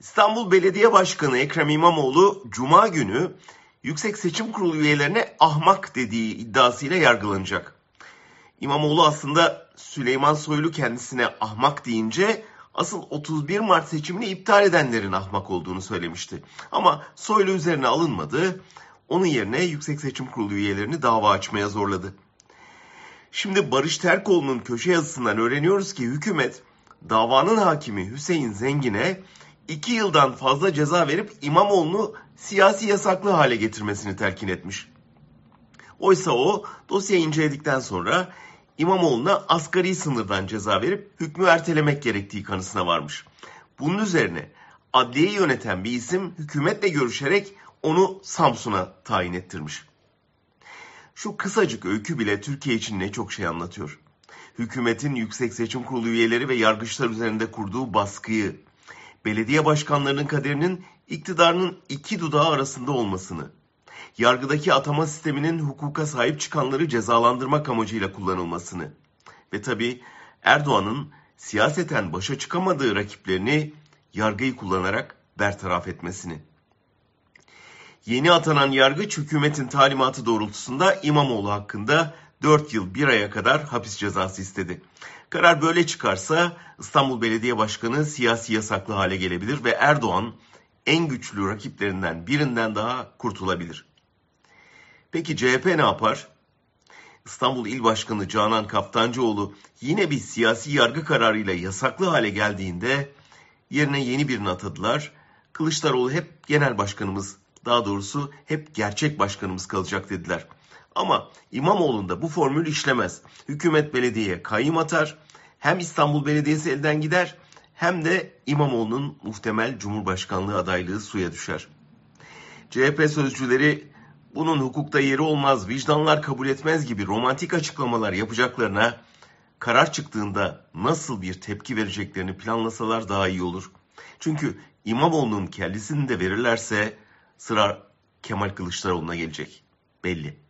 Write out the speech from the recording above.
İstanbul Belediye Başkanı Ekrem İmamoğlu Cuma günü Yüksek Seçim Kurulu üyelerine ahmak dediği iddiasıyla yargılanacak. İmamoğlu aslında Süleyman Soylu kendisine ahmak deyince asıl 31 Mart seçimini iptal edenlerin ahmak olduğunu söylemişti. Ama Soylu üzerine alınmadı. Onun yerine Yüksek Seçim Kurulu üyelerini dava açmaya zorladı. Şimdi Barış Terkoğlu'nun köşe yazısından öğreniyoruz ki hükümet davanın hakimi Hüseyin Zengin'e 2 yıldan fazla ceza verip İmamoğlu'nu siyasi yasaklı hale getirmesini telkin etmiş. Oysa o dosyayı inceledikten sonra İmamoğlu'na asgari sınırdan ceza verip hükmü ertelemek gerektiği kanısına varmış. Bunun üzerine adliyeyi yöneten bir isim hükümetle görüşerek onu Samsun'a tayin ettirmiş. Şu kısacık öykü bile Türkiye için ne çok şey anlatıyor. Hükümetin Yüksek Seçim Kurulu üyeleri ve yargıçlar üzerinde kurduğu baskıyı, belediye başkanlarının kaderinin iktidarının iki dudağı arasında olmasını, yargıdaki atama sisteminin hukuka sahip çıkanları cezalandırmak amacıyla kullanılmasını ve tabi Erdoğan'ın siyaseten başa çıkamadığı rakiplerini yargıyı kullanarak bertaraf etmesini. Yeni atanan yargıç hükümetin talimatı doğrultusunda İmamoğlu hakkında 4 yıl 1 aya kadar hapis cezası istedi. Karar böyle çıkarsa İstanbul Belediye Başkanı siyasi yasaklı hale gelebilir ve Erdoğan en güçlü rakiplerinden birinden daha kurtulabilir. Peki CHP ne yapar? İstanbul İl Başkanı Canan Kaftancıoğlu yine bir siyasi yargı kararıyla yasaklı hale geldiğinde yerine yeni birini atadılar. Kılıçdaroğlu hep genel başkanımız, daha doğrusu hep gerçek başkanımız kalacak dediler. Ama İmamoğlu'nda bu formül işlemez. Hükümet belediyeye kayyım atar, hem İstanbul Belediyesi elden gider hem de İmamoğlu'nun muhtemel Cumhurbaşkanlığı adaylığı suya düşer. CHP sözcüleri bunun hukukta yeri olmaz, vicdanlar kabul etmez gibi romantik açıklamalar yapacaklarına karar çıktığında nasıl bir tepki vereceklerini planlasalar daha iyi olur. Çünkü İmamoğlu'nun kellesini de verirlerse sıra Kemal Kılıçdaroğlu'na gelecek. Belli.